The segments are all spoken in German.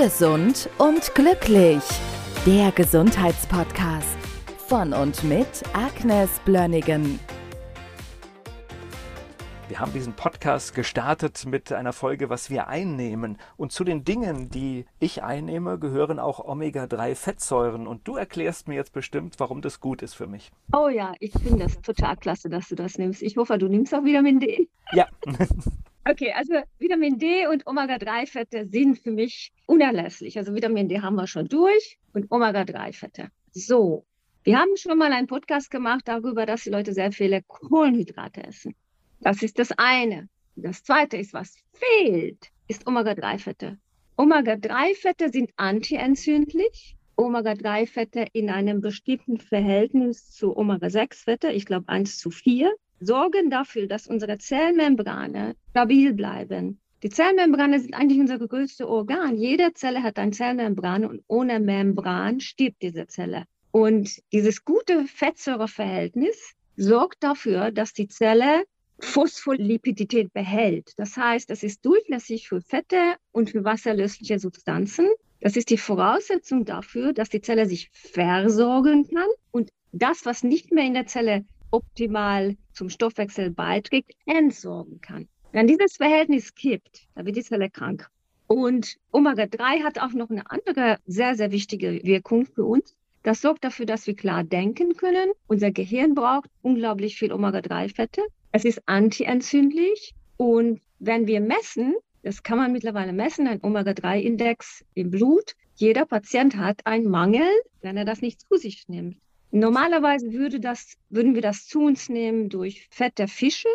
Gesund und glücklich. Der Gesundheitspodcast von und mit Agnes Blönnigan. Wir haben diesen Podcast gestartet mit einer Folge, was wir einnehmen. Und zu den Dingen, die ich einnehme, gehören auch Omega-3-Fettsäuren. Und du erklärst mir jetzt bestimmt, warum das gut ist für mich. Oh ja, ich finde das total klasse, dass du das nimmst. Ich hoffe, du nimmst auch Vitamin D. Ja. Okay, also Vitamin D und Omega-3-Fette sind für mich unerlässlich. Also Vitamin D haben wir schon durch und Omega-3-Fette. So, wir haben schon mal einen Podcast gemacht darüber, dass die Leute sehr viele Kohlenhydrate essen. Das ist das eine. Das zweite ist, was fehlt, ist Omega-3-Fette. Omega-3-Fette sind antientzündlich. Omega-3-Fette in einem bestimmten Verhältnis zu Omega-6-Fette, ich glaube 1 zu 4, sorgen dafür, dass unsere Zellmembrane stabil bleiben. Die Zellmembrane sind eigentlich unser größtes Organ. Jede Zelle hat eine Zellmembran und ohne Membran stirbt diese Zelle. Und dieses gute Fettsäureverhältnis sorgt dafür, dass die Zelle Phospholipidität behält. Das heißt, es ist durchlässig für Fette und für wasserlösliche Substanzen. Das ist die Voraussetzung dafür, dass die Zelle sich versorgen kann und das, was nicht mehr in der Zelle optimal zum Stoffwechsel beiträgt, entsorgen kann. Wenn dieses Verhältnis kippt, dann wird die Zelle krank. Und Omega-3 hat auch noch eine andere sehr, sehr wichtige Wirkung für uns. Das sorgt dafür, dass wir klar denken können. Unser Gehirn braucht unglaublich viel Omega-3-Fette. Es ist antientzündlich. Und wenn wir messen, das kann man mittlerweile messen, ein Omega-3-Index im Blut, jeder Patient hat einen Mangel, wenn er das nicht zu sich nimmt. Normalerweise würde das, würden wir das zu uns nehmen durch Fett der Fische.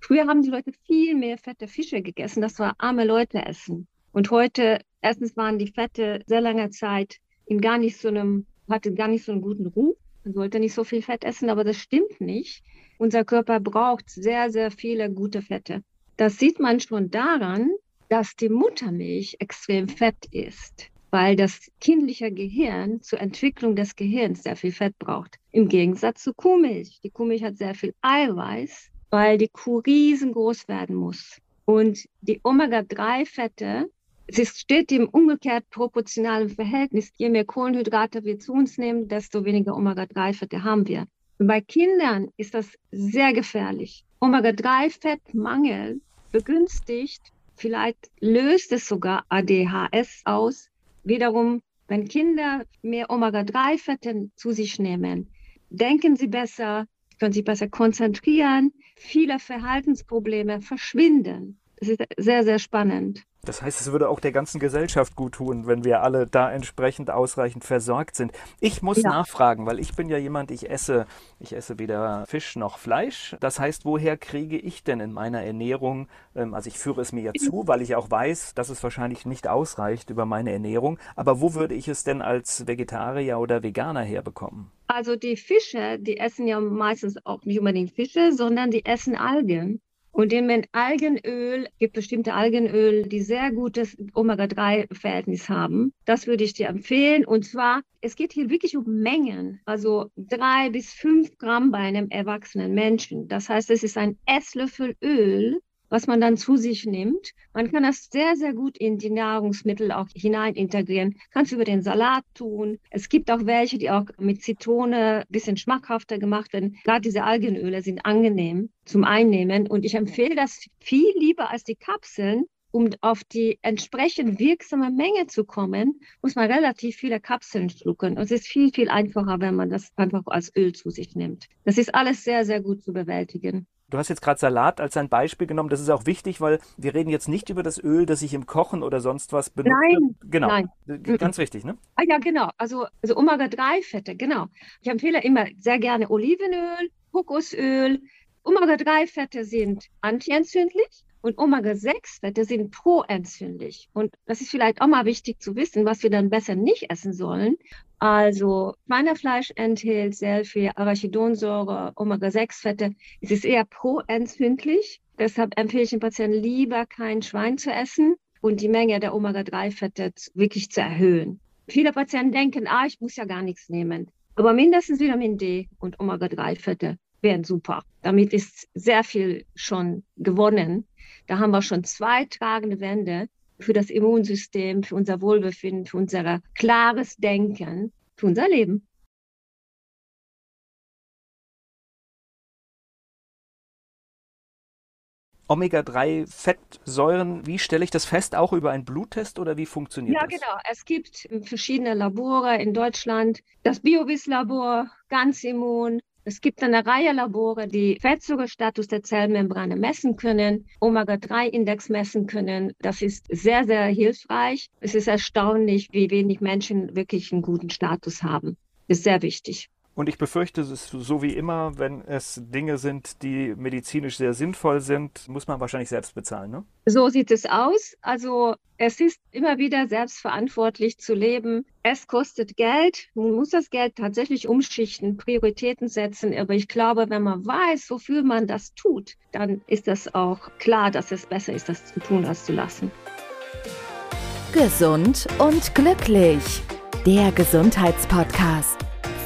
Früher haben die Leute viel mehr Fett der Fische gegessen. Das war arme Leute essen. Und heute, erstens waren die Fette sehr lange Zeit in gar nicht so einem, hatte gar nicht so einen guten Ruf. Man sollte nicht so viel Fett essen, aber das stimmt nicht. Unser Körper braucht sehr, sehr viele gute Fette. Das sieht man schon daran, dass die Muttermilch extrem fett ist weil das kindliche Gehirn zur Entwicklung des Gehirns sehr viel Fett braucht. Im Gegensatz zu Kuhmilch. Die Kuhmilch hat sehr viel Eiweiß, weil die Kuh riesengroß werden muss. Und die Omega-3-Fette, es steht im umgekehrt proportionalen Verhältnis. Je mehr Kohlenhydrate wir zu uns nehmen, desto weniger Omega-3-Fette haben wir. Und bei Kindern ist das sehr gefährlich. Omega-3-Fettmangel begünstigt, vielleicht löst es sogar ADHS aus, Wiederum, wenn Kinder mehr Omega-3-Fette zu sich nehmen, denken sie besser, können sich besser konzentrieren, viele Verhaltensprobleme verschwinden. Das ist sehr, sehr spannend. Das heißt, es würde auch der ganzen Gesellschaft gut tun, wenn wir alle da entsprechend ausreichend versorgt sind. Ich muss ja. nachfragen, weil ich bin ja jemand, ich esse, ich esse weder Fisch noch Fleisch. Das heißt, woher kriege ich denn in meiner Ernährung, ähm, also ich führe es mir ja zu, weil ich auch weiß, dass es wahrscheinlich nicht ausreicht über meine Ernährung, aber wo würde ich es denn als Vegetarier oder Veganer herbekommen? Also die Fische, die essen ja meistens auch nicht unbedingt Fische, sondern die essen Algen. Und in Algenöl gibt bestimmte Algenöl, die sehr gutes Omega-3-Verhältnis haben. Das würde ich dir empfehlen. Und zwar, es geht hier wirklich um Mengen, also drei bis fünf Gramm bei einem erwachsenen Menschen. Das heißt, es ist ein Esslöffel Öl, was man dann zu sich nimmt. Man kann das sehr, sehr gut in die Nahrungsmittel auch hinein integrieren. Kannst über den Salat tun. Es gibt auch welche, die auch mit Zitrone ein bisschen schmackhafter gemacht werden. Gerade diese Algenöle sind angenehm zum Einnehmen. Und ich empfehle das viel lieber als die Kapseln, um auf die entsprechend wirksame Menge zu kommen, muss man relativ viele Kapseln schlucken. Und es ist viel, viel einfacher, wenn man das einfach als Öl zu sich nimmt. Das ist alles sehr, sehr gut zu bewältigen. Du hast jetzt gerade Salat als ein Beispiel genommen. Das ist auch wichtig, weil wir reden jetzt nicht über das Öl, das ich im Kochen oder sonst was benutze. Nein, genau. Nein. Ganz wichtig, ne? Ah ja, genau. Also, also Omega-3-Fette, genau. Ich empfehle immer sehr gerne Olivenöl, Kokosöl. Omega-3-Fette sind antientzündlich und Omega-6-Fette sind proentzündlich. Und das ist vielleicht auch mal wichtig zu wissen, was wir dann besser nicht essen sollen. Also Schweinefleisch enthält sehr viel Arachidonsäure, Omega-6-Fette. Es ist eher proentzündlich. Deshalb empfehle ich den Patienten lieber kein Schwein zu essen und die Menge der Omega-3-Fette wirklich zu erhöhen. Viele Patienten denken, ah, ich muss ja gar nichts nehmen. Aber mindestens Vitamin D und Omega-3-Fette wären super. Damit ist sehr viel schon gewonnen. Da haben wir schon zwei tragende Wände für das Immunsystem, für unser Wohlbefinden, für unser klares Denken, für unser Leben. Omega-3-Fettsäuren, wie stelle ich das fest? Auch über einen Bluttest oder wie funktioniert ja, das? Ja, genau. Es gibt verschiedene Labore in Deutschland. Das Biovis-Labor, ganz immun. Es gibt eine Reihe Labore, die Fettzuckerstatus der Zellmembrane messen können, Omega-3-Index messen können. Das ist sehr, sehr hilfreich. Es ist erstaunlich, wie wenig Menschen wirklich einen guten Status haben. Ist sehr wichtig. Und ich befürchte, es ist so wie immer, wenn es Dinge sind, die medizinisch sehr sinnvoll sind, muss man wahrscheinlich selbst bezahlen, ne? So sieht es aus. Also es ist immer wieder selbstverantwortlich zu leben. Es kostet Geld. Man muss das Geld tatsächlich umschichten, Prioritäten setzen. Aber ich glaube, wenn man weiß, wofür man das tut, dann ist das auch klar, dass es besser ist, das zu tun, als zu lassen. Gesund und glücklich. Der Gesundheitspodcast